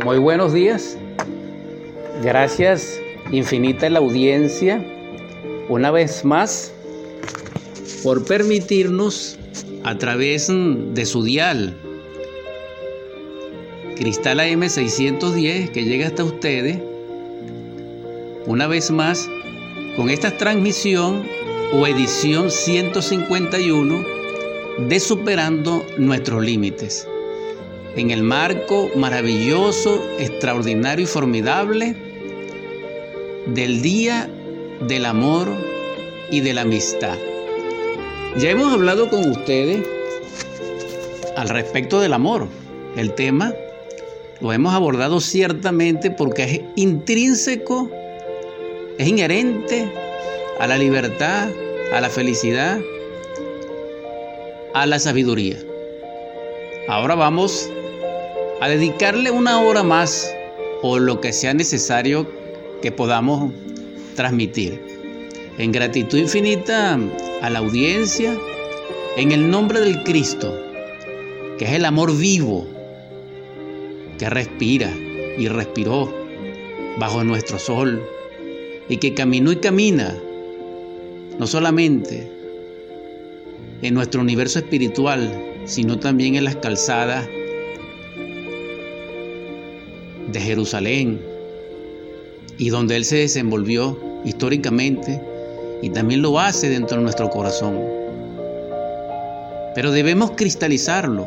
Muy buenos días. Gracias infinita la audiencia una vez más por permitirnos a través de su dial Cristal AM610 que llega hasta ustedes una vez más con esta transmisión o edición 151 de Superando nuestros límites en el marco maravilloso, extraordinario y formidable del Día del Amor y de la Amistad. Ya hemos hablado con ustedes al respecto del amor. El tema lo hemos abordado ciertamente porque es intrínseco, es inherente a la libertad, a la felicidad, a la sabiduría. Ahora vamos a dedicarle una hora más o lo que sea necesario que podamos transmitir. En gratitud infinita a la audiencia, en el nombre del Cristo, que es el amor vivo, que respira y respiró bajo nuestro sol y que caminó y camina, no solamente en nuestro universo espiritual, sino también en las calzadas de Jerusalén y donde Él se desenvolvió históricamente y también lo hace dentro de nuestro corazón. Pero debemos cristalizarlo,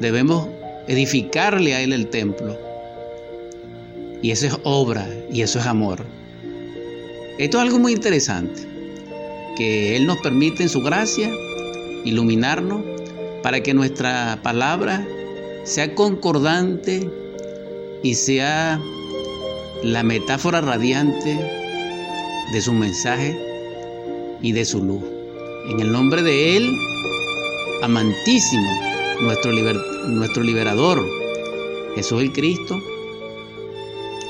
debemos edificarle a Él el templo. Y eso es obra y eso es amor. Esto es algo muy interesante, que Él nos permite en su gracia iluminarnos para que nuestra palabra sea concordante y sea la metáfora radiante de su mensaje y de su luz. En el nombre de Él, amantísimo, nuestro, liberador, Jesús el Cristo,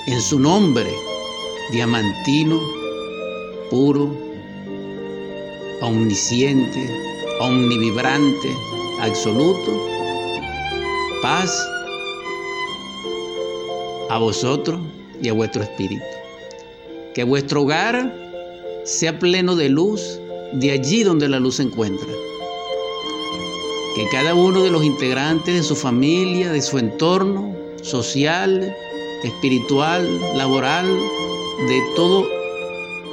en su nombre, diamantino, puro, omnisciente, omnivibrante, absoluto, paz, a vosotros y a vuestro espíritu. Que vuestro hogar sea pleno de luz de allí donde la luz se encuentra. Que cada uno de los integrantes de su familia, de su entorno social, espiritual, laboral, de todo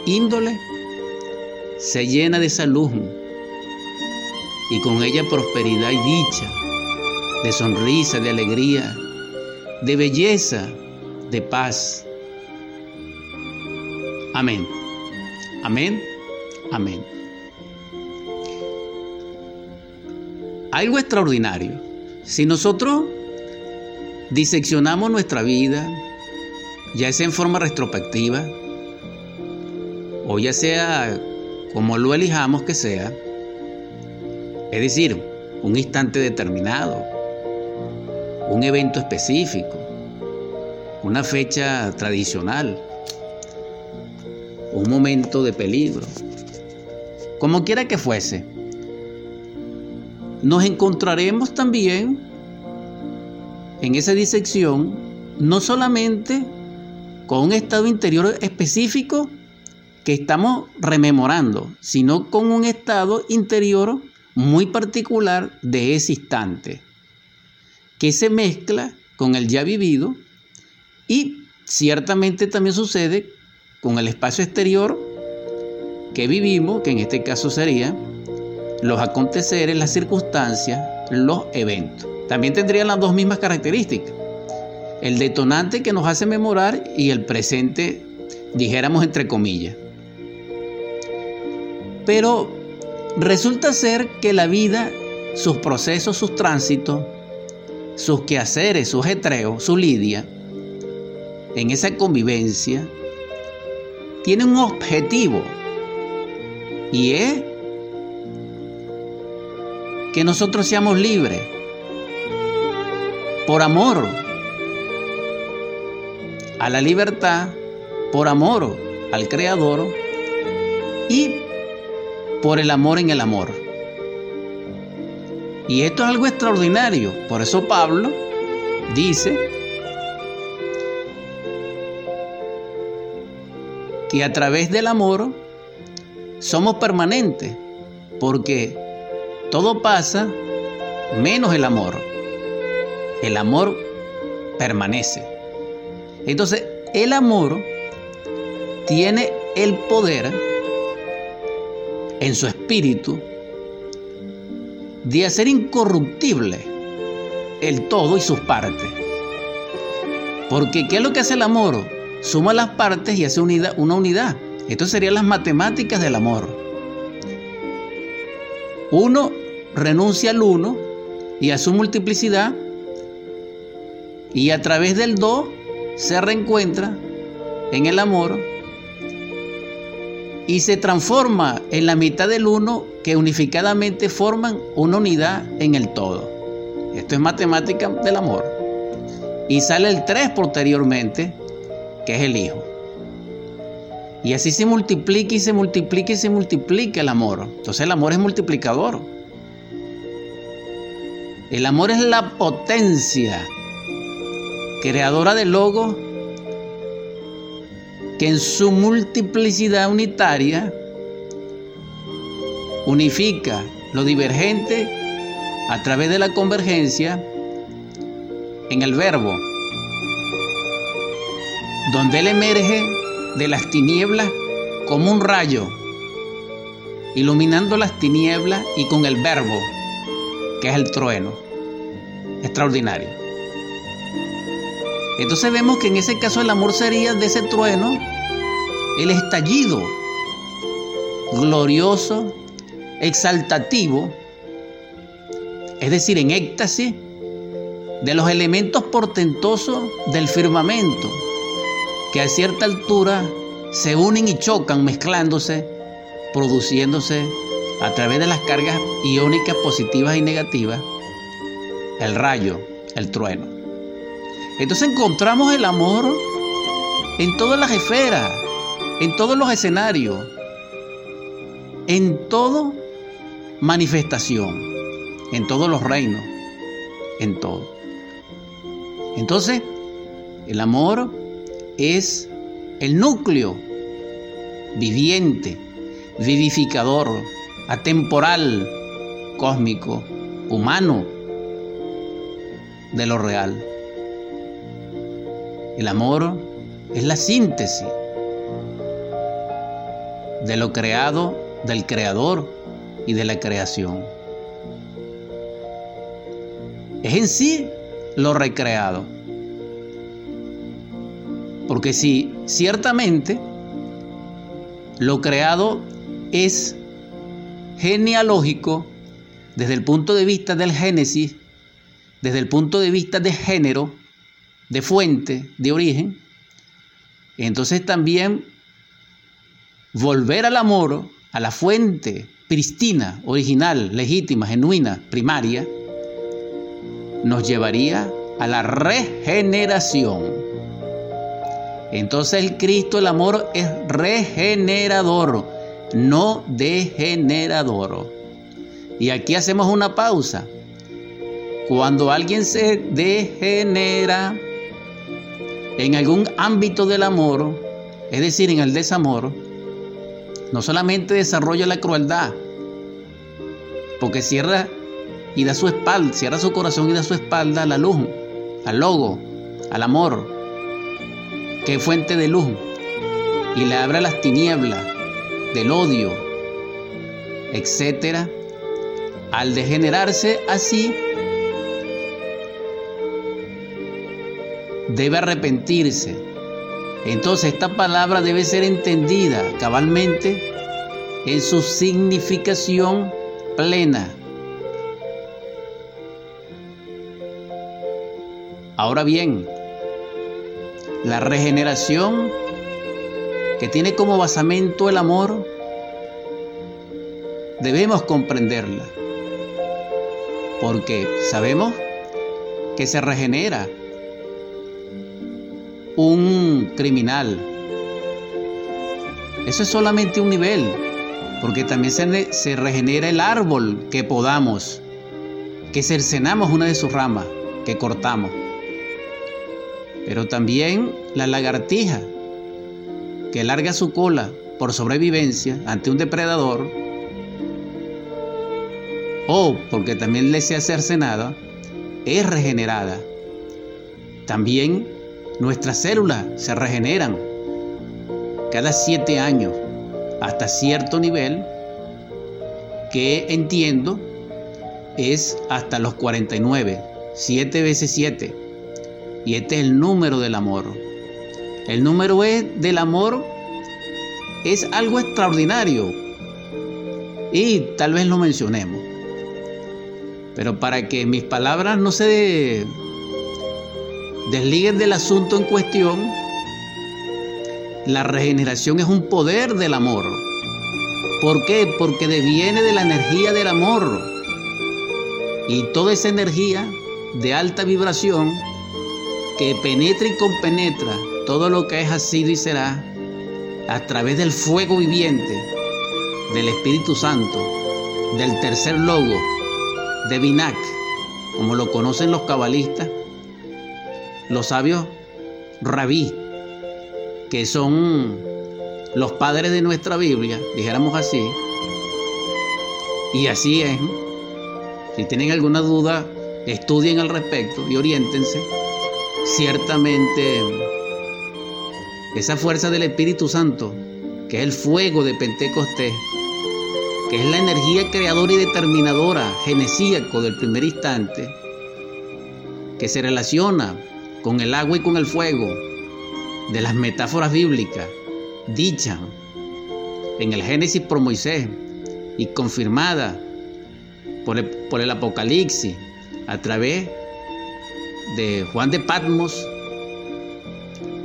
índole, se llena de esa luz y con ella prosperidad y dicha, de sonrisa, de alegría, de belleza, de paz. Amén. Amén. Amén. Algo extraordinario. Si nosotros diseccionamos nuestra vida, ya sea en forma retrospectiva, o ya sea como lo elijamos que sea, es decir, un instante determinado, un evento específico, una fecha tradicional, un momento de peligro, como quiera que fuese. Nos encontraremos también en esa disección no solamente con un estado interior específico que estamos rememorando, sino con un estado interior muy particular de ese instante, que se mezcla con el ya vivido y ciertamente también sucede con el espacio exterior que vivimos, que en este caso sería los aconteceres, las circunstancias, los eventos. También tendrían las dos mismas características. El detonante que nos hace memorar y el presente, dijéramos entre comillas. Pero resulta ser que la vida, sus procesos, sus tránsitos, sus quehaceres, sus etreos, su lidia, en esa convivencia, tiene un objetivo y es que nosotros seamos libres por amor a la libertad, por amor al Creador y por el amor en el amor. Y esto es algo extraordinario. Por eso Pablo dice que a través del amor somos permanentes, porque todo pasa menos el amor. El amor permanece. Entonces, el amor tiene el poder en su espíritu de hacer incorruptible el todo y sus partes. Porque ¿qué es lo que hace el amor? Suma las partes y hace una unidad. Esto serían las matemáticas del amor. Uno renuncia al uno y a su multiplicidad y a través del dos se reencuentra en el amor y se transforma en la mitad del uno que unificadamente forman una unidad en el todo. Esto es matemática del amor. Y sale el 3 posteriormente, que es el Hijo. Y así se multiplica y se multiplica y se multiplica el amor. Entonces el amor es multiplicador. El amor es la potencia creadora del logo que en su multiplicidad unitaria unifica lo divergente a través de la convergencia en el verbo, donde él emerge de las tinieblas como un rayo, iluminando las tinieblas y con el verbo, que es el trueno. Extraordinario. Entonces vemos que en ese caso el amor sería de ese trueno el estallido glorioso, exaltativo, es decir, en éxtasis de los elementos portentosos del firmamento, que a cierta altura se unen y chocan mezclándose, produciéndose a través de las cargas iónicas positivas y negativas, el rayo, el trueno. Entonces encontramos el amor en todas las esferas, en todos los escenarios, en todo manifestación, en todos los reinos, en todo. Entonces, el amor es el núcleo viviente, vivificador, atemporal, cósmico, humano de lo real. El amor es la síntesis de lo creado, del creador y de la creación. Es en sí lo recreado. Porque si ciertamente lo creado es genealógico desde el punto de vista del Génesis, desde el punto de vista de género, de fuente, de origen, entonces también volver al amor, a la fuente pristina, original, legítima, genuina, primaria, nos llevaría a la regeneración. Entonces el Cristo, el amor, es regenerador, no degenerador. Y aquí hacemos una pausa. Cuando alguien se degenera en algún ámbito del amor, es decir, en el desamor, no solamente desarrolla la crueldad, porque cierra y da su espalda, cierra su corazón y da su espalda a la luz, al logo, al amor, que es fuente de luz, y le abre las tinieblas del odio, etcétera, al degenerarse así, debe arrepentirse. Entonces esta palabra debe ser entendida cabalmente en su significación plena. Ahora bien, la regeneración que tiene como basamento el amor, debemos comprenderla, porque sabemos que se regenera un criminal. Eso es solamente un nivel, porque también se, se regenera el árbol que podamos, que cercenamos una de sus ramas, que cortamos. Pero también la lagartija, que larga su cola por sobrevivencia ante un depredador, o porque también le se hacerse nada, es regenerada. También nuestras células se regeneran cada siete años hasta cierto nivel que entiendo es hasta los 49, 7 veces 7. Y este es el número del amor. El número es del amor es algo extraordinario. Y tal vez lo mencionemos. Pero para que mis palabras no se desliguen del asunto en cuestión, la regeneración es un poder del amor. ¿Por qué? Porque deviene de la energía del amor. Y toda esa energía de alta vibración que penetra y compenetra todo lo que es sido y será a través del fuego viviente del Espíritu Santo, del tercer logo, de Binak, como lo conocen los cabalistas, los sabios rabí, que son los padres de nuestra Biblia, dijéramos así, y así es. Si tienen alguna duda, estudien al respecto y oriéntense. Ciertamente, esa fuerza del Espíritu Santo, que es el fuego de Pentecostés, que es la energía creadora y determinadora, genesíaco del primer instante, que se relaciona con el agua y con el fuego, de las metáforas bíblicas, dicha en el Génesis por Moisés y confirmada por el, por el Apocalipsis a través de Juan de Patmos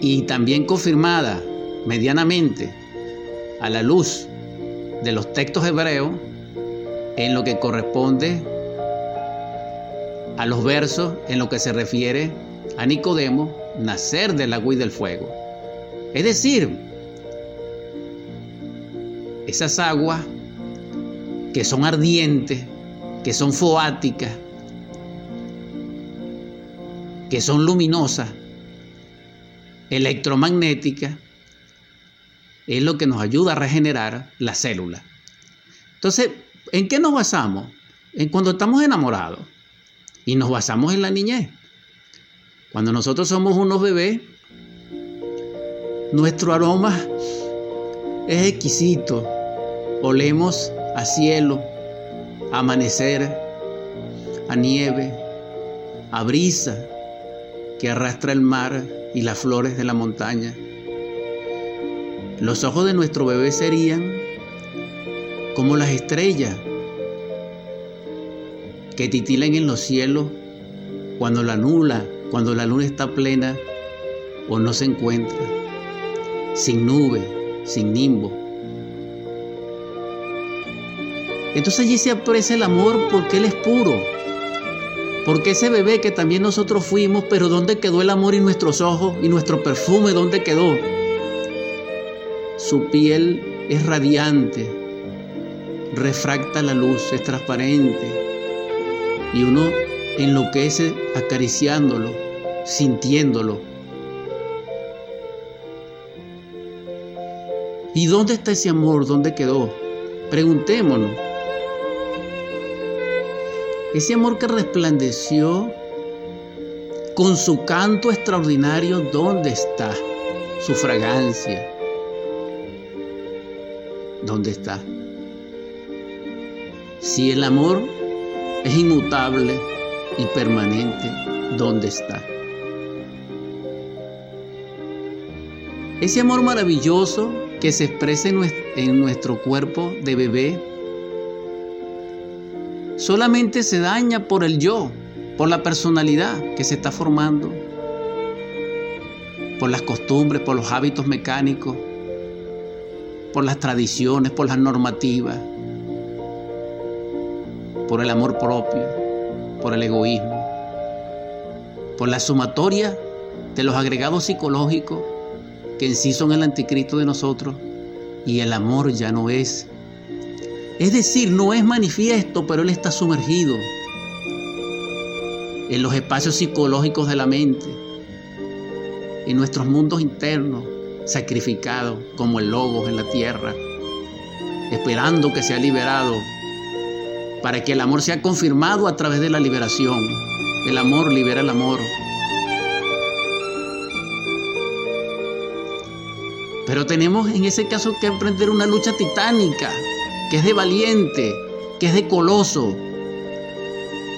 y también confirmada medianamente a la luz de los textos hebreos en lo que corresponde a los versos en lo que se refiere a Nicodemo nacer del agua y del fuego. Es decir, esas aguas que son ardientes, que son foáticas, que son luminosas, electromagnéticas, es lo que nos ayuda a regenerar la célula. Entonces, ¿en qué nos basamos? En cuando estamos enamorados y nos basamos en la niñez. Cuando nosotros somos unos bebés, nuestro aroma es exquisito. Olemos a cielo, a amanecer, a nieve, a brisa que arrastra el mar y las flores de la montaña. Los ojos de nuestro bebé serían como las estrellas que titilan en los cielos cuando la nula, cuando la luna está plena o no se encuentra, sin nube, sin nimbo. Entonces allí se aprecia el amor porque Él es puro. Porque ese bebé que también nosotros fuimos, pero ¿dónde quedó el amor y nuestros ojos y nuestro perfume? ¿Dónde quedó? Su piel es radiante, refracta la luz, es transparente. Y uno enloquece acariciándolo, sintiéndolo. ¿Y dónde está ese amor? ¿Dónde quedó? Preguntémonos. Ese amor que resplandeció con su canto extraordinario, ¿dónde está? Su fragancia, ¿dónde está? Si el amor es inmutable y permanente, ¿dónde está? Ese amor maravilloso que se expresa en nuestro cuerpo de bebé solamente se daña por el yo, por la personalidad que se está formando, por las costumbres, por los hábitos mecánicos, por las tradiciones, por las normativas, por el amor propio, por el egoísmo, por la sumatoria de los agregados psicológicos que en sí son el anticristo de nosotros y el amor ya no es es decir, no es manifiesto, pero él está sumergido en los espacios psicológicos de la mente, en nuestros mundos internos, sacrificado como el logos en la tierra, esperando que sea liberado, para que el amor sea confirmado a través de la liberación. El amor libera el amor. Pero tenemos en ese caso que emprender una lucha titánica, que es de valiente, que es de coloso.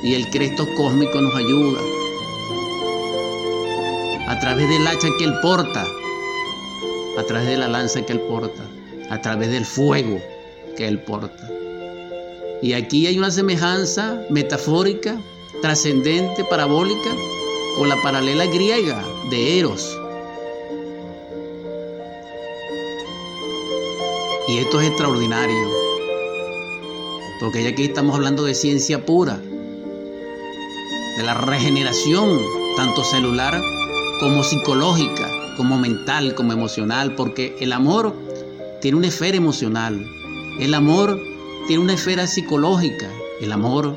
Y el Cristo cósmico nos ayuda. A través del hacha que él porta, a través de la lanza que él porta, a través del fuego que él porta. Y aquí hay una semejanza metafórica, trascendente, parabólica, con la paralela griega de Eros. Y esto es extraordinario, porque ya aquí estamos hablando de ciencia pura, de la regeneración, tanto celular como psicológica, como mental, como emocional, porque el amor tiene una esfera emocional, el amor tiene una esfera psicológica, el amor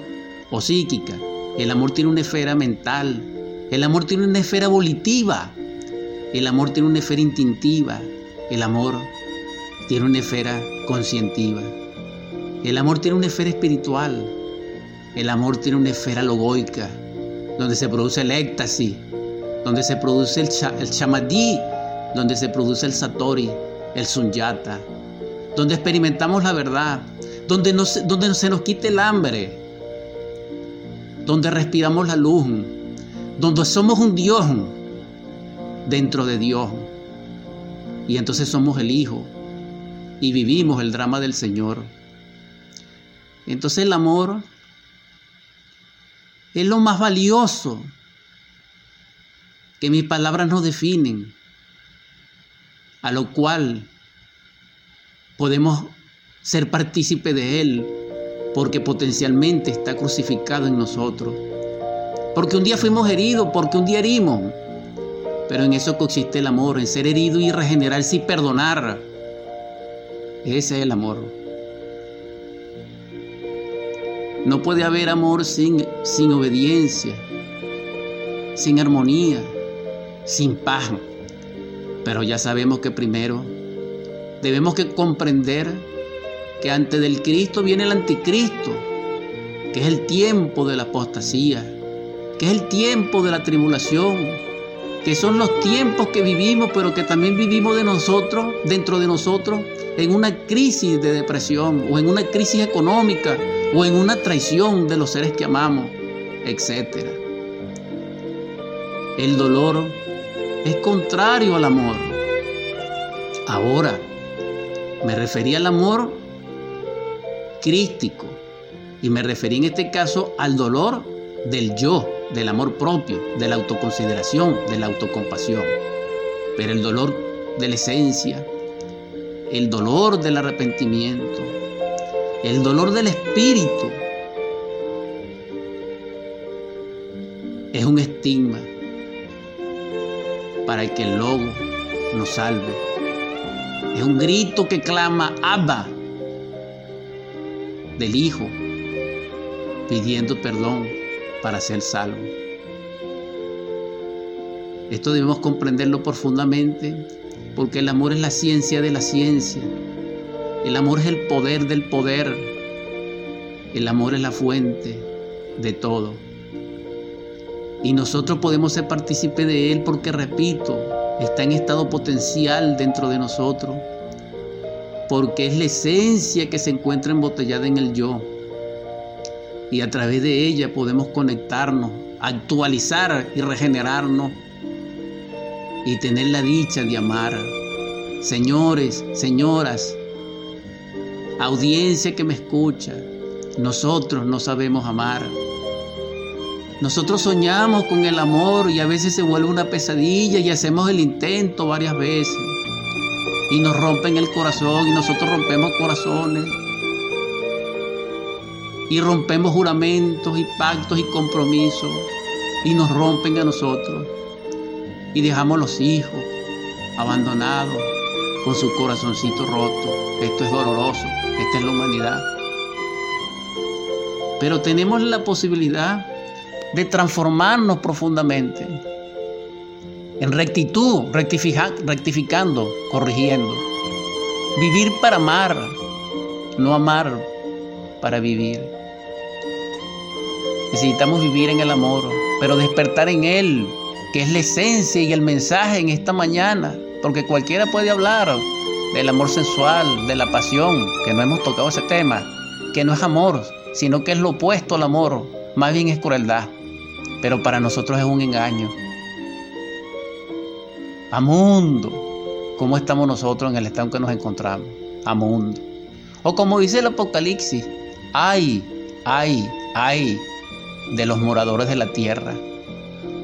o psíquica, el amor tiene una esfera mental, el amor tiene una esfera volitiva, el amor tiene una esfera instintiva, el amor tiene una esfera conscientiva, el amor tiene una esfera espiritual, el amor tiene una esfera logoica, donde se produce el éxtasis, donde se produce el, chamadí, donde se produce el satori, el sunyata, donde experimentamos la verdad, donde, donde se nos quite el hambre, donde respiramos la luz, donde somos un Dios dentro de Dios. Y entonces somos el Hijo y vivimos el drama del Señor. Entonces el amor es lo más valioso que mis palabras nos definen, a lo cual podemos ser partícipe de Él, porque potencialmente está crucificado en nosotros. Porque un día fuimos heridos, porque un día herimos. Pero en eso consiste el amor, en ser herido y regenerarse y perdonar. Ese es el amor. No puede haber amor sin, sin obediencia, sin armonía, sin paz. Pero ya sabemos que primero debemos que comprender que antes del Cristo viene el anticristo, que es el tiempo de la apostasía, que es el tiempo de la tribulación, que son los tiempos que vivimos, pero que también vivimos de nosotros, dentro de nosotros, en una crisis de depresión o en una crisis económica o en una traición de los seres que amamos, etc. El dolor es contrario al amor. Ahora, me refería al amor crístico y me referí en este caso al dolor del yo, del amor propio, de la autoconsideración, de la autocompasión. Pero el dolor de la esencia, el dolor del arrepentimiento, el dolor del espíritu, es un estigma para que el lobo nos salve. Es un grito que clama Abba del Hijo, pidiendo perdón para ser salvo. Esto debemos comprenderlo profundamente porque el amor es la ciencia de la ciencia. El amor es el poder del poder. El amor es la fuente de todo. Y nosotros podemos ser partícipes de él porque, repito, está en estado potencial dentro de nosotros, porque es la esencia que se encuentra embotellada en el yo. Y a través de ella podemos conectarnos, actualizar y regenerarnos y tener la dicha de amar. Señores, señoras, audiencia que me escucha, nosotros no sabemos amar. Nosotros soñamos con el amor y a veces se vuelve una pesadilla y hacemos el intento varias veces. Y nos rompen el corazón y nosotros rompemos corazones. Y rompemos juramentos y pactos y compromisos. Y nos rompen a nosotros. Y dejamos los hijos abandonados con su corazoncito roto. Esto es doloroso. Esta es la humanidad. Pero tenemos la posibilidad de transformarnos profundamente. en rectitud, rectificando, corrigiendo. Vivir para amar, no amar para vivir. Necesitamos vivir en el amor, pero despertar en Él, que es la esencia y el mensaje en esta mañana, porque cualquiera puede hablar del amor sensual, de la pasión, que no hemos tocado ese tema, que no es amor, sino que es lo opuesto al amor, más bien es crueldad, pero para nosotros es un engaño. A mundo, ¿cómo estamos nosotros en el estado en que nos encontramos? A mundo. O como dice el Apocalipsis, ay, ay, ay de los moradores de la tierra,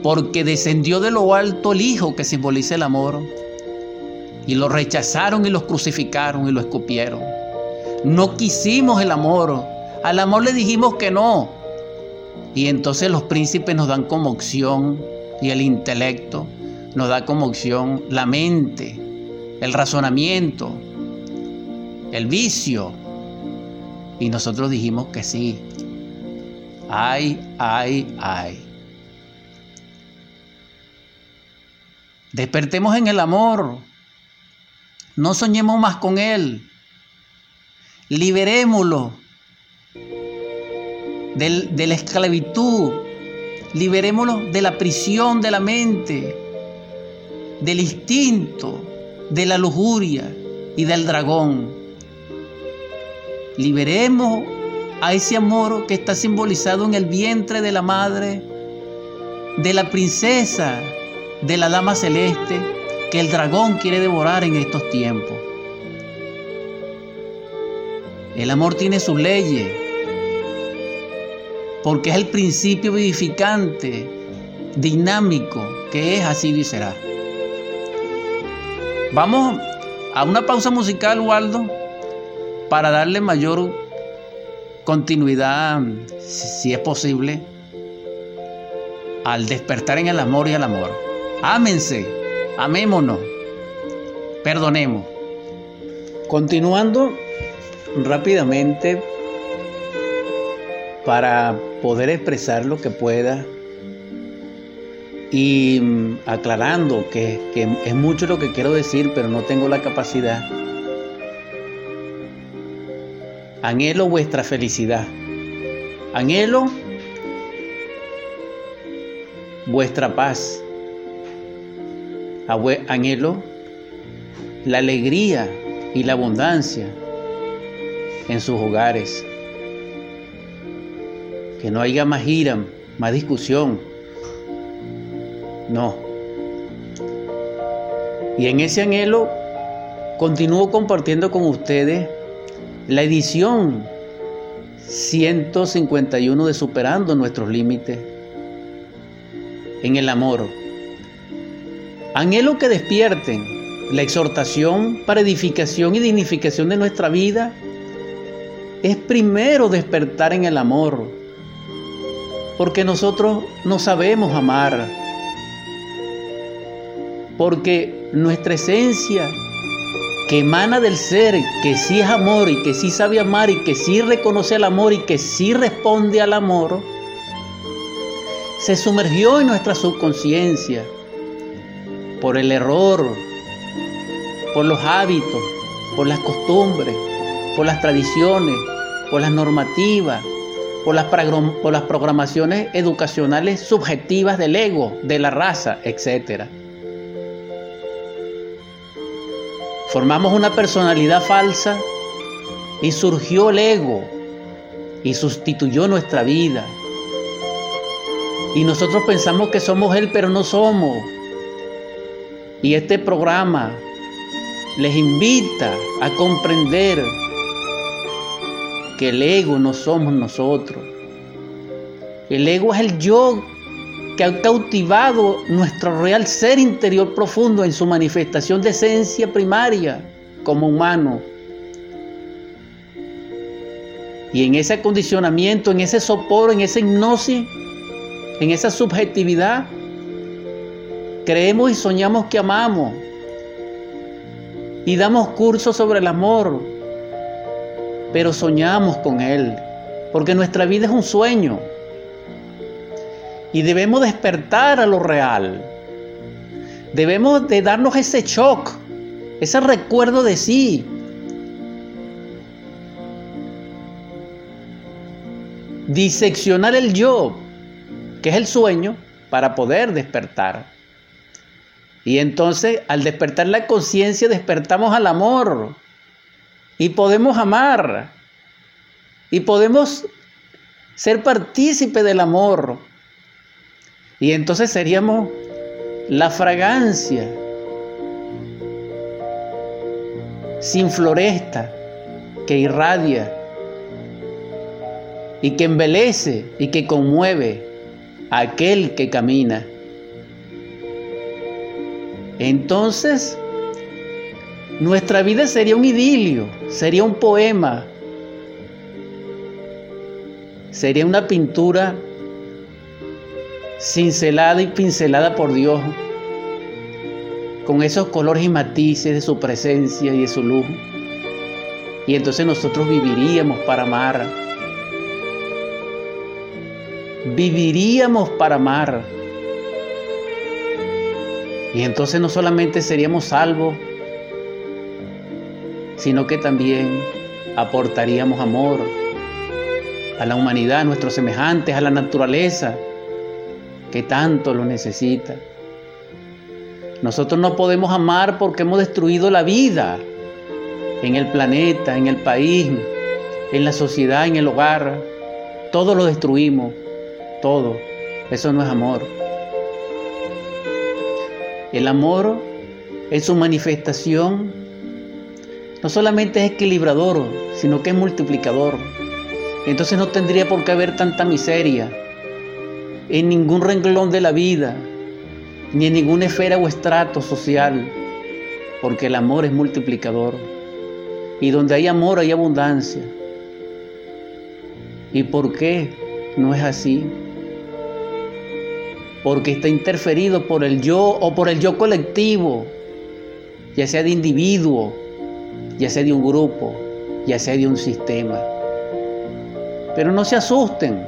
porque descendió de lo alto el Hijo que simboliza el amor, y lo rechazaron y los crucificaron y lo escupieron. No quisimos el amor, al amor le dijimos que no. Y entonces los príncipes nos dan como opción y el intelecto nos da como opción la mente, el razonamiento, el vicio. Y nosotros dijimos que sí. Ay, ay, ay. Despertemos en el amor. No soñemos más con Él. Liberémoslo de la esclavitud. Liberémoslo de la prisión de la mente, del instinto, de la lujuria y del dragón. Liberemos a ese amor que está simbolizado en el vientre de la madre, de la princesa, de la dama celeste, que el dragón quiere devorar en estos tiempos. El amor tiene sus leyes, porque es el principio vivificante, dinámico, que es así y será. Vamos a una pausa musical, Waldo, para darle mayor continuidad, si es posible, al despertar en el amor y el amor. Ámense, amémonos, perdonemos. Continuando rápidamente para poder expresar lo que pueda y mm, aclarando que, que es mucho lo que quiero decir, pero no tengo la capacidad Anhelo vuestra felicidad. Anhelo vuestra paz. Anhelo la alegría y la abundancia en sus hogares. Que no haya más ira, más discusión. No. Y en ese anhelo continúo compartiendo con ustedes la edición 151 de Superando nuestros límites en el amor. Anhelo que despierten la exhortación para edificación y dignificación de nuestra vida. Es primero despertar en el amor, porque nosotros no sabemos amar, porque nuestra esencia que emana del ser, que sí es amor y que sí sabe amar y que sí reconoce el amor y que sí responde al amor, se sumergió en nuestra subconsciencia por el error, por los hábitos, por las costumbres, por las tradiciones, por las normativas, por las, programaciones educacionales subjetivas del ego, de la raza, etcétera. Formamos una personalidad falsa y surgió el ego y sustituyó nuestra vida. Y nosotros pensamos que somos Él, pero no somos. Y este programa les invita a comprender que el ego no somos nosotros. El ego es el yo que ha cautivado nuestro real ser interior profundo en su manifestación de esencia primaria como humano. Y en ese acondicionamiento, en ese sopor, en esa hipnosis, en esa subjetividad, creemos y soñamos que amamos. Y damos cursos sobre el amor, pero soñamos con Él, porque nuestra vida es un sueño y debemos despertar a lo real. Debemos de darnos ese shock, ese recuerdo de sí. Diseccionar el yo, que es el sueño, para poder despertar. Y entonces al despertar la conciencia despertamos al amor y podemos amar y podemos ser partícipe del amor. Y entonces seríamos la fragancia sin floresta que irradia y que embelece y que conmueve a aquel que camina. Entonces, nuestra vida sería un idilio, sería un poema, sería una pintura cincelada y pincelada por Dios, con esos colores y matices de su presencia y de su luz. Y entonces nosotros viviríamos para amar. Viviríamos para amar. Y entonces no solamente seríamos salvos, sino que también aportaríamos amor a la humanidad, a nuestros semejantes, a la naturaleza, que tanto lo necesita. Nosotros no podemos amar porque hemos destruido la vida en el planeta, en el país, en la sociedad, en el hogar. Todo lo destruimos, todo. Eso no es amor. El amor en su manifestación no solamente es equilibrador, sino que es multiplicador. Entonces no tendría por qué haber tanta miseria en ningún renglón de la vida, ni en ninguna esfera o estrato social, porque el amor es multiplicador. Y donde hay amor hay abundancia. ¿Y por qué no es así? Porque está interferido por el yo o por el yo colectivo, ya sea de individuo, ya sea de un grupo, ya sea de un sistema. Pero no se asusten,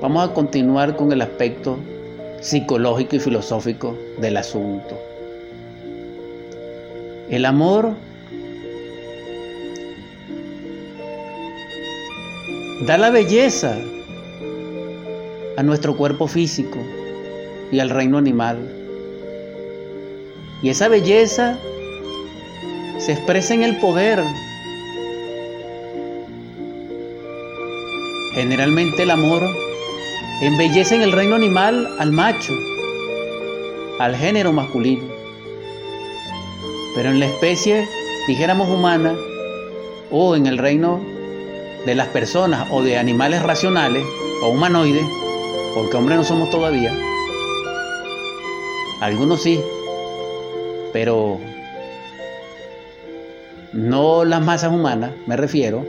vamos a continuar con el aspecto psicológico y filosófico del asunto. El amor da la belleza a nuestro cuerpo físico, y al reino animal. Y esa belleza se expresa en el poder. Generalmente el amor embellece en el reino animal al macho, al género masculino. Pero en la especie, dijéramos humana, o en el reino de las personas o de animales racionales o humanoides, porque hombres no somos todavía, algunos sí, pero no las masas humanas, me refiero.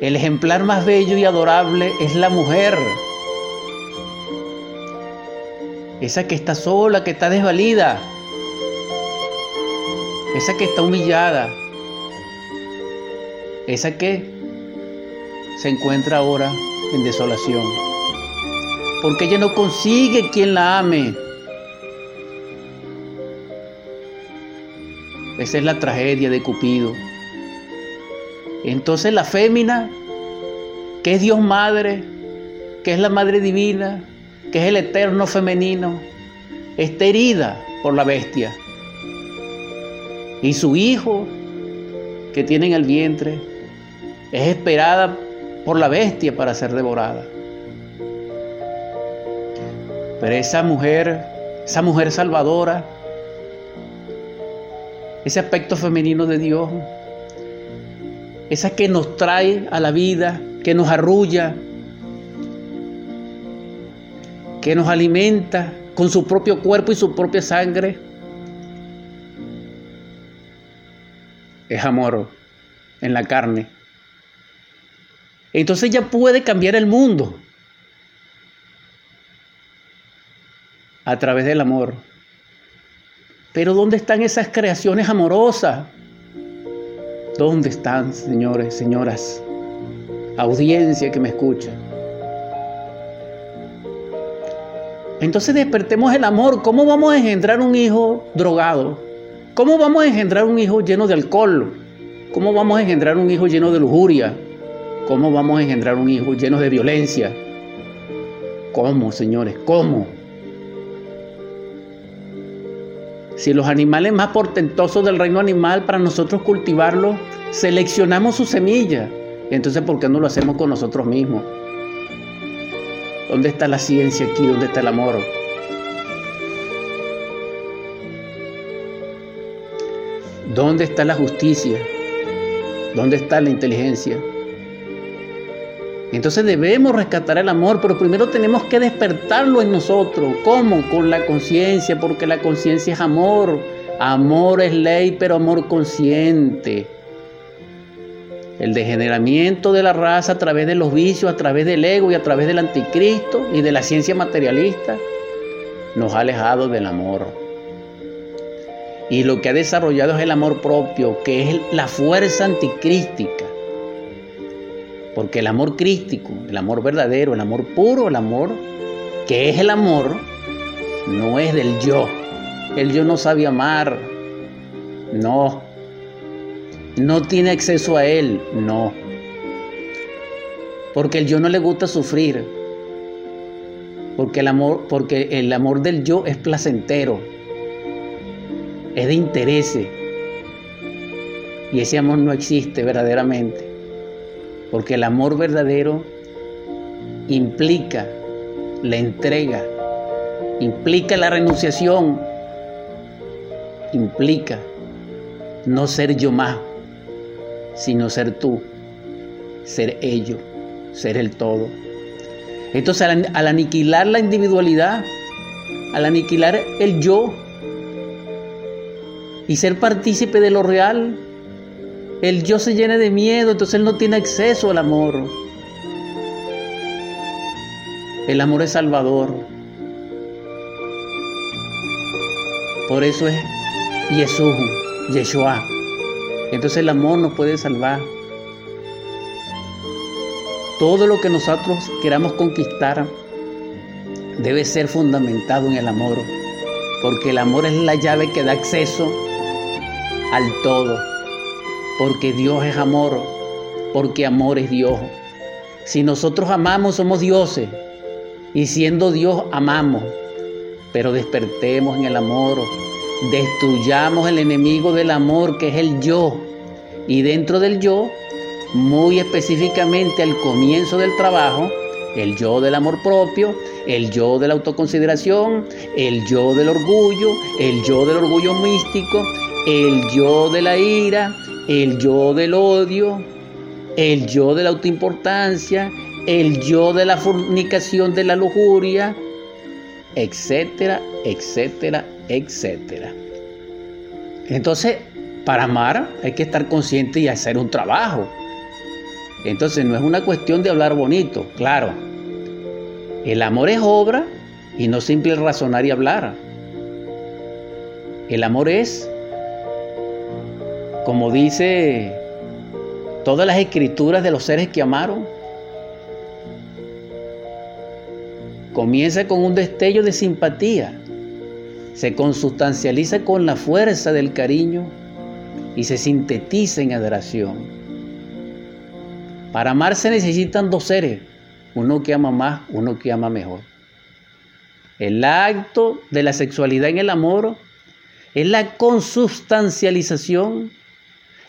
El ejemplar más bello y adorable es la mujer. Esa que está sola, que está desvalida. Esa que está humillada. Esa que se encuentra ahora en desolación. Porque ella no consigue quien la ame. Esa es la tragedia de Cupido. Entonces la fémina, que es Dios Madre, que es la Madre Divina, que es el eterno femenino, está herida por la bestia. Y su hijo, que tiene en el vientre, es esperada por la bestia para ser devorada. Pero esa mujer, esa mujer salvadora, ese aspecto femenino de Dios, esa que nos trae a la vida, que nos arrulla, que nos alimenta con su propio cuerpo y su propia sangre, es amor en la carne. Entonces ya puede cambiar el mundo a través del amor. Pero ¿dónde están esas creaciones amorosas? ¿Dónde están, señores, señoras? Audiencia que me escucha. Entonces despertemos el amor. ¿Cómo vamos a engendrar un hijo drogado? ¿Cómo vamos a engendrar un hijo lleno de alcohol? ¿Cómo vamos a engendrar un hijo lleno de lujuria? ¿Cómo vamos a engendrar un hijo lleno de violencia? ¿Cómo, señores? ¿Cómo? Si los animales más portentosos del reino animal, para nosotros cultivarlos, seleccionamos su semilla, entonces ¿por qué no lo hacemos con nosotros mismos? ¿Dónde está la ciencia aquí? ¿Dónde está el amor? ¿Dónde está la justicia? ¿Dónde está la inteligencia? Entonces debemos rescatar el amor, pero primero tenemos que despertarlo en nosotros. ¿Cómo? Con la conciencia, porque la conciencia es amor. Amor es ley, pero amor consciente. El degeneramiento de la raza a través de los vicios, a través del ego y a través del anticristo y de la ciencia materialista nos ha alejado del amor. Y lo que ha desarrollado es el amor propio, que es la fuerza anticrística. Porque el amor crístico, el amor verdadero, el amor puro, el amor que es el amor, no es del yo. El yo no sabe amar. No, no tiene acceso a Él, no. Porque el yo no le gusta sufrir. Porque el amor, porque el amor del yo es placentero. Es de interés. Y ese amor no existe verdaderamente. Porque el amor verdadero implica la entrega, implica la renunciación, implica no ser yo más, sino ser tú, ser ello, ser el todo. Entonces al, aniquilar la individualidad, al aniquilar el yo y ser partícipe de lo real, el yo se llena de miedo, entonces él no tiene acceso al amor. El amor es salvador. Por eso es Jesús, Yeshua. Entonces el amor nos puede salvar. Todo lo que nosotros queramos conquistar debe ser fundamentado en el amor, porque el amor es la llave que da acceso al todo, porque Dios es amor, porque amor es Dios. Si nosotros amamos, somos dioses, y siendo Dios, amamos, pero despertemos en el amor, destruyamos el enemigo del amor que es el yo. Y dentro del yo, muy específicamente al comienzo del trabajo, el yo del amor propio, el yo de la autoconsideración, el yo del orgullo, el yo del orgullo místico, el yo de la ira, el yo del odio, el yo de la autoimportancia, el yo de la fornicación de la lujuria, etcétera, etcétera, etcétera. Entonces, para amar hay que estar consciente y hacer un trabajo. Entonces, no es una cuestión de hablar bonito, claro. El amor es obra y no simple razonar y hablar. El amor es, como dice todas las escrituras de los seres que amaron, comienza con un destello de simpatía se consustancializa con la fuerza del cariño y se sintetiza en adoración. Para amar se necesitan dos seres, uno que ama más, uno que ama mejor. El acto de la sexualidad en el amor es la consustancialización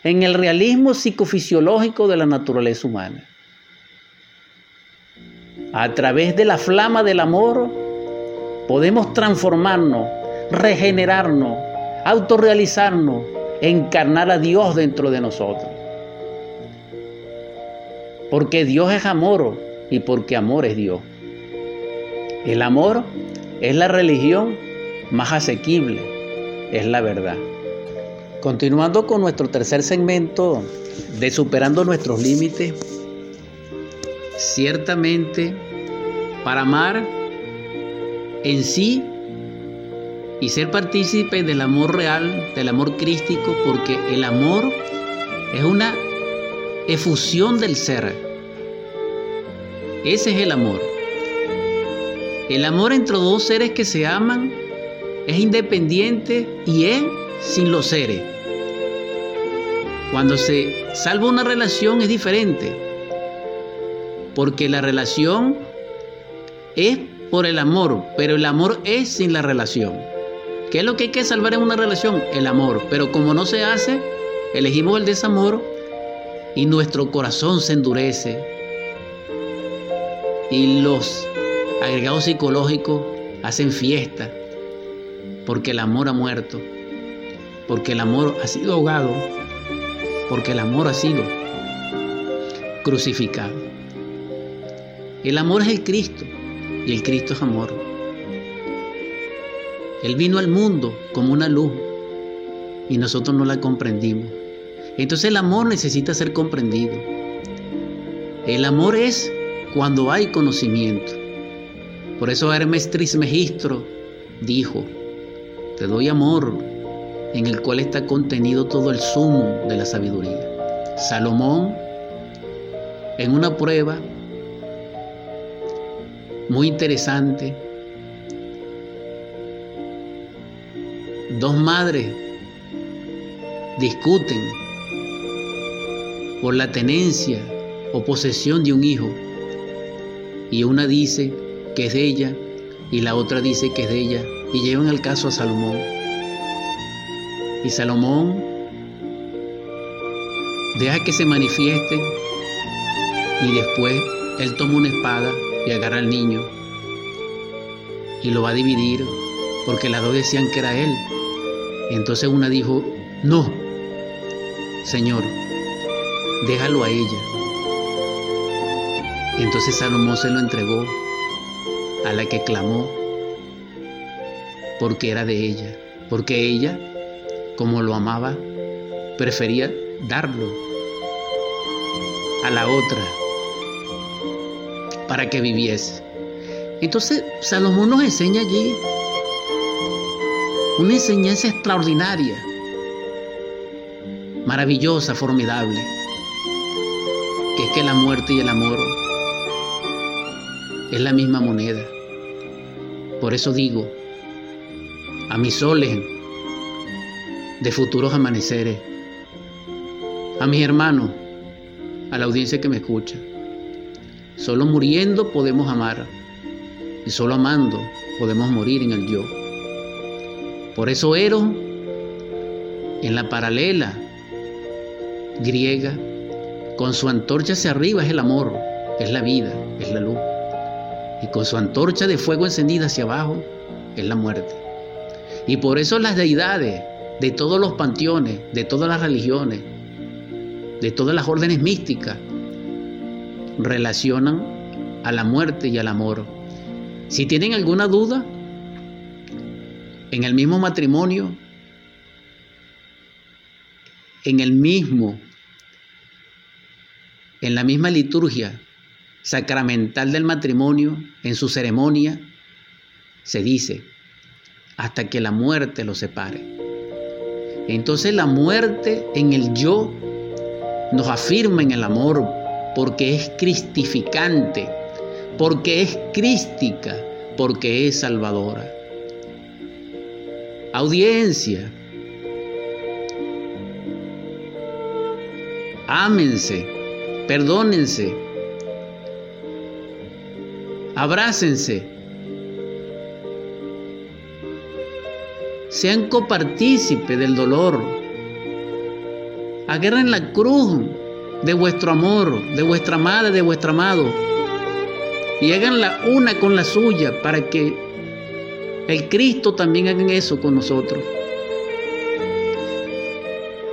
en el realismo psicofisiológico de la naturaleza humana. A través de la flama del amor podemos transformarnos regenerarnos, autorrealizarnos, encarnar a Dios dentro de nosotros. Porque Dios es amor y porque amor es Dios. El amor es la religión más asequible, es la verdad. Continuando con nuestro tercer segmento de superando nuestros límites, ciertamente para amar en sí y ser partícipe del amor real, del amor crístico, porque el amor es una efusión del ser. Ese es el amor. El amor entre dos seres que se aman es independiente y es sin los seres. Cuando se salva una relación es diferente, porque la relación es por el amor, pero el amor es sin la relación. ¿Qué es lo que hay que salvar en una relación? El amor, pero como no se hace, elegimos el desamor y nuestro corazón se endurece y los agregados psicológicos hacen fiesta porque el amor ha muerto, porque el amor ha sido ahogado, porque el amor ha sido crucificado. El amor es el Cristo y el Cristo es amor. Él vino al mundo como una luz y nosotros no la comprendimos. Entonces el amor necesita ser comprendido. El amor es cuando hay conocimiento. Por eso Hermes Trismegistro dijo, te doy amor en el cual está contenido todo el sumo de la sabiduría. Salomón, en una prueba muy interesante, dos madres discuten por la tenencia o posesión de un hijo y una dice que es de ella y la otra dice que es de ella y llevan el caso a Salomón. Y Salomón deja que se manifieste y después él toma una espada y agarra al niño y lo va a dividir porque las dos decían que era él. Entonces una dijo, no, Señor, déjalo a ella. Entonces Salomón se lo entregó a la que clamó porque era de ella, porque ella, como lo amaba, prefería darlo a la otra para que viviese. Entonces Salomón nos enseña allí una enseñanza extraordinaria, maravillosa, formidable, que es que la muerte y el amor es la misma moneda. Por eso digo, a mis soles de futuros amaneceres, a mis hermanos, a la audiencia que me escucha. Solo muriendo podemos amar y solo amando podemos morir en el yo. Por eso Eros, en la paralela griega, con su antorcha hacia arriba es el amor, es la vida, es la luz. Y con su antorcha de fuego encendida hacia abajo es la muerte. Y por eso las deidades de todos los panteones, de todas las religiones, de todas las órdenes místicas, relacionan a la muerte y al amor. Si tienen alguna duda, en el mismo matrimonio, en el mismo, en la misma liturgia sacramental del matrimonio, en su ceremonia, se dice, hasta que la muerte los separe. Entonces la muerte en el yo nos afirma en el amor porque es cristificante, porque es crística, porque es salvadora. Audiencia. Ámense, perdónense, abrácense sean copartícipes del dolor. Agarren la cruz de vuestro amor, de vuestra madre, de vuestro amado. Y háganla una con la suya para que el Cristo también haga eso con nosotros.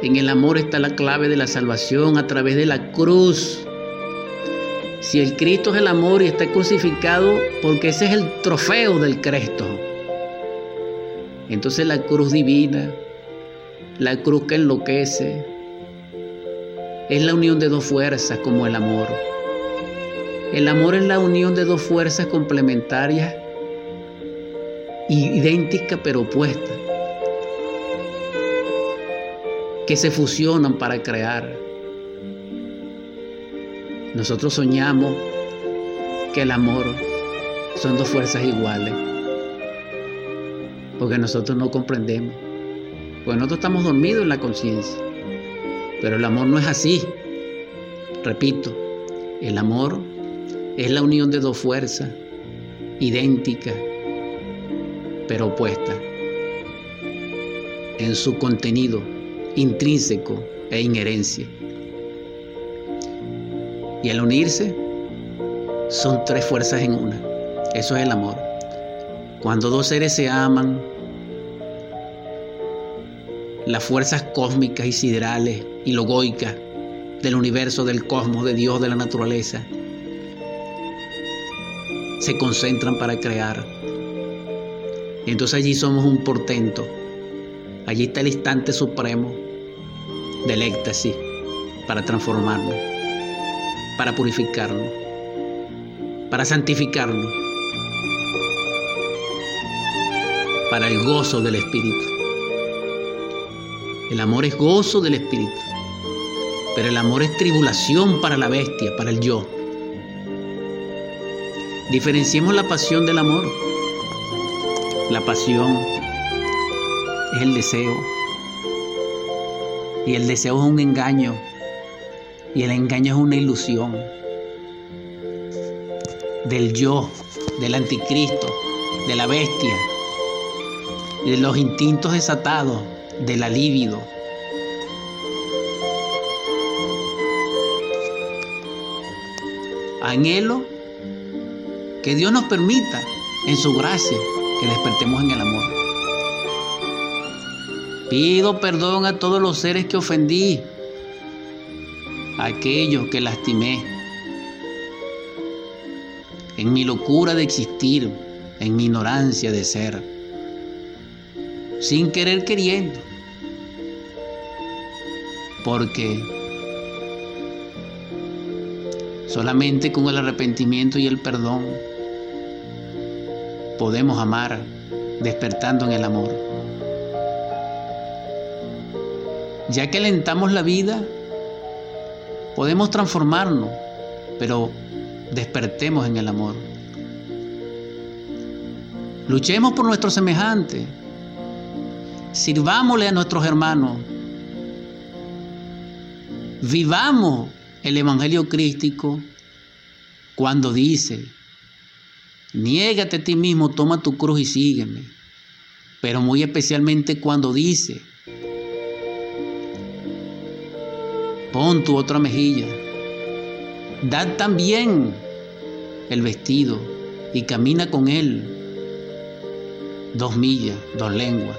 En el amor está la clave de la salvación a través de la cruz. Si el Cristo es el amor y está crucificado, porque ese es el trofeo del Cristo. Entonces la cruz divina, la cruz que enloquece, es la unión de dos fuerzas como el amor. El amor es la unión de dos fuerzas complementarias, idénticas pero opuestas, que se fusionan para crear. Nosotros soñamos que el amor son dos fuerzas iguales. Porque nosotros no comprendemos. Porque nosotros estamos dormidos en la conciencia. Pero el amor no es así. Repito, el amor es la unión de dos fuerzas idénticas, pero opuestas en su contenido intrínseco e inherencia. Y al unirse, son tres fuerzas en una. Eso es el amor. Cuando dos seres se aman, las fuerzas cósmicas y siderales y logoicas del universo, del cosmos, de Dios, de la naturaleza, se concentran para crear. Entonces allí somos un portento. Allí está el instante supremo del éxtasis para transformarnos, para purificarnos, para santificarnos, para el gozo del Espíritu. El amor es gozo del Espíritu, pero el amor es tribulación para la bestia, para el yo. Diferenciemos la pasión del amor. La pasión es el deseo. Y el deseo es un engaño. Y el engaño es una ilusión del yo, del anticristo, de la bestia, de los instintos desatados de la libido. Anhelo que Dios nos permita en su gracia que despertemos en el amor. Pido perdón a todos los seres que ofendí, a aquellos que lastimé, en mi locura de existir, en mi ignorancia de ser sin querer queriendo. Porque solamente con el arrepentimiento y el perdón podemos amar despertando en el amor. Ya que alentamos la vida, podemos transformarnos, pero despertemos en el amor. Luchemos por nuestros semejantes, Sirvámosle a nuestros hermanos. Vivamos el Evangelio crístico cuando dice, niégate a ti mismo, toma tu cruz y sígueme. Pero muy especialmente cuando dice, pon tu otra mejilla, da también el vestido y camina con él dos millas, dos lenguas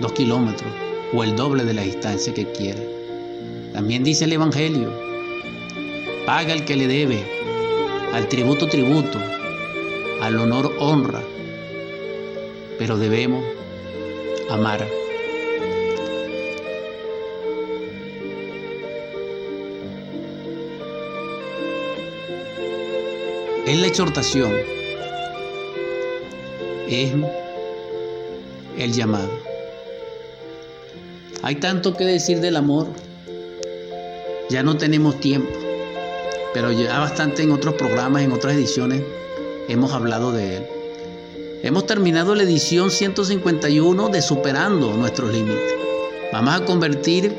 dos kilómetros o el doble de la distancia que quiera. También dice el Evangelio, paga el que le debe, al tributo tributo, al honor honra, pero debemos amar. Es la exhortación, es el llamado. Hay tanto que decir del amor. Ya no tenemos tiempo, pero ya bastante en otros programas, en otras ediciones, hemos hablado de él. Hemos terminado la edición 151 de Superando nuestros límites. Vamos a convertir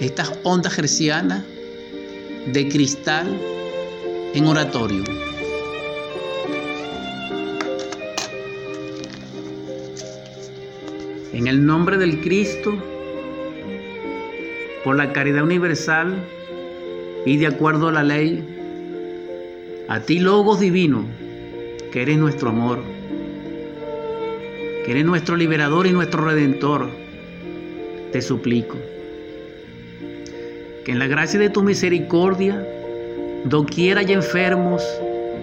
estas ondas gercianas de cristal en oratorio. El nombre del Cristo, por la caridad universal y de acuerdo a la ley, a ti, Logos Divino, que eres nuestro amor, que eres nuestro liberador y nuestro redentor, te suplico que en la gracia de tu misericordia, doquiera haya enfermos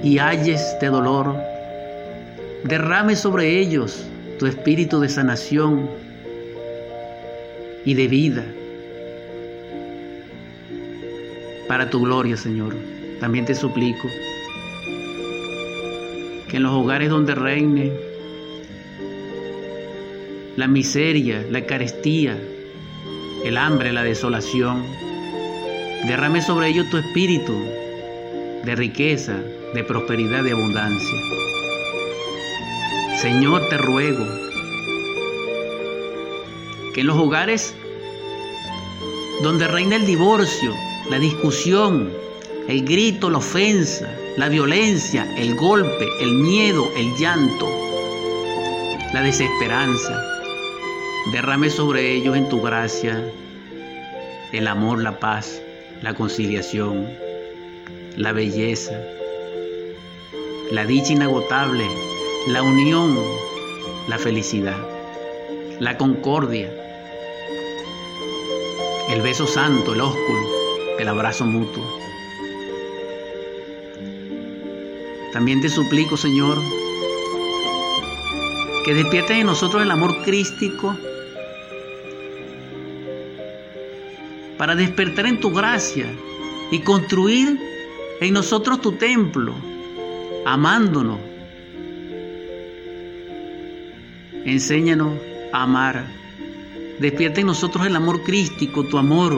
y halles de dolor, derrame sobre ellos tu espíritu de sanación y de vida para tu gloria, Señor. También te suplico que en los hogares donde reine la miseria, la carestía, el hambre, la desolación, derrame sobre ellos tu espíritu de riqueza, de prosperidad, de abundancia. Señor, te ruego que en los hogares donde reina el divorcio, la discusión, el grito, la ofensa, la violencia, el golpe, el miedo, el llanto, la desesperanza, derrame sobre ellos en tu gracia el amor, la paz, la conciliación, la belleza, la dicha inagotable, la unión, la felicidad, la concordia, el beso santo, el ósculo, el abrazo mutuo. También te suplico, Señor, que despiertes en nosotros el amor crístico para despertar en tu gracia y construir en nosotros tu templo, amándonos. Enséñanos a amar. Despierta en nosotros el amor crístico, tu amor,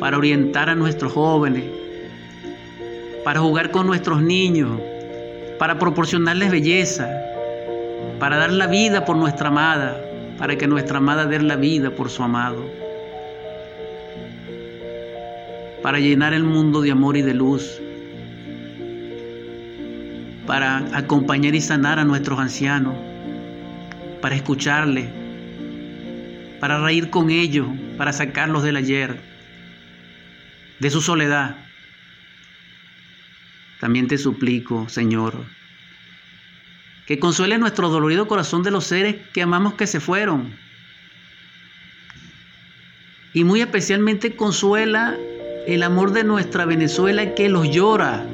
para orientar a nuestros jóvenes, para jugar con nuestros niños, para proporcionarles belleza, para dar la vida por nuestra amada, para que nuestra amada dé la vida por su amado para llenar el mundo de amor y de luz, para acompañar y sanar a nuestros ancianos, para escucharles, para reír con ellos, para sacarlos del ayer, de su soledad. También te suplico, Señor, que consuele nuestro dolorido corazón de los seres que amamos que se fueron. Y muy especialmente consuela el amor de nuestra Venezuela que los llora.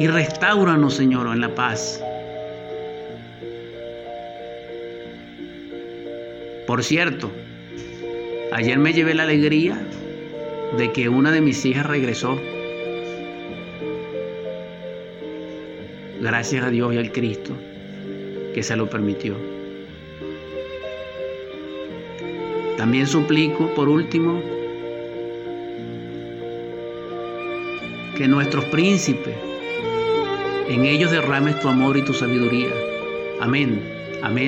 Y restauranos, Señor, en la paz. Por cierto, ayer me llevé la alegría de que una de mis hijas regresó. Gracias a Dios y al Cristo que se lo permitió. También suplico, por último, que nuestros príncipes, en ellos derrames tu amor y tu sabiduría. Amén, amén.